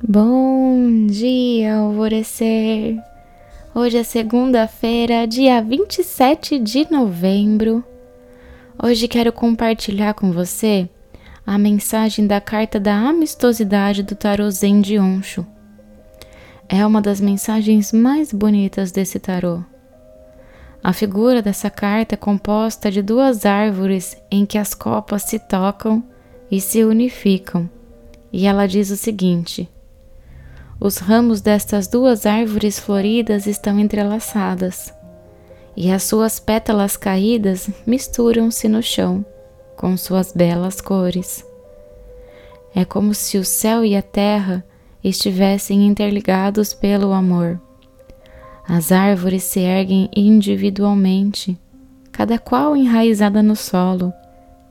Bom dia, alvorecer! Hoje é segunda-feira, dia 27 de novembro. Hoje quero compartilhar com você a mensagem da carta da amistosidade do tarô Zen de Onsho. É uma das mensagens mais bonitas desse tarô. A figura dessa carta é composta de duas árvores em que as copas se tocam e se unificam, e ela diz o seguinte: os ramos destas duas árvores floridas estão entrelaçadas, e as suas pétalas caídas misturam-se no chão com suas belas cores. É como se o céu e a terra estivessem interligados pelo amor. As árvores se erguem individualmente, cada qual enraizada no solo,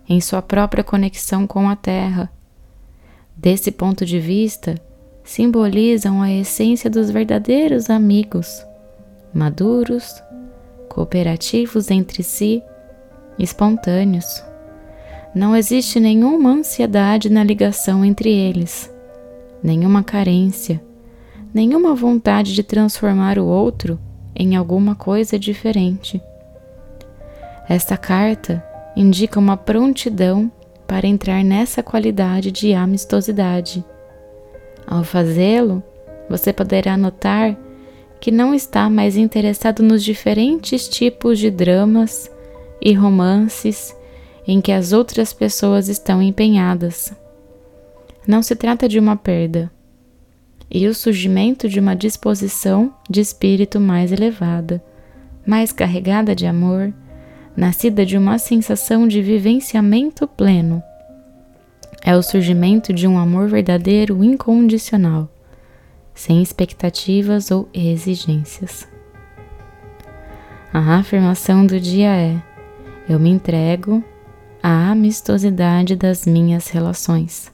em sua própria conexão com a terra. Desse ponto de vista, simbolizam a essência dos verdadeiros amigos, maduros, cooperativos entre si, espontâneos. Não existe nenhuma ansiedade na ligação entre eles, nenhuma carência, nenhuma vontade de transformar o outro em alguma coisa diferente. Esta carta indica uma prontidão para entrar nessa qualidade de amistosidade ao fazê-lo, você poderá notar que não está mais interessado nos diferentes tipos de dramas e romances em que as outras pessoas estão empenhadas. Não se trata de uma perda, e o surgimento de uma disposição de espírito mais elevada, mais carregada de amor, nascida de uma sensação de vivenciamento pleno é o surgimento de um amor verdadeiro incondicional, sem expectativas ou exigências. A afirmação do dia é: Eu me entrego à amistosidade das minhas relações.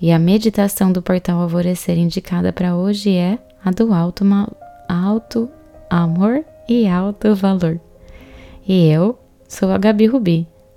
E a meditação do portal Alvorecer indicada para hoje é a do alto, alto amor e alto valor. E eu sou a Gabi Rubi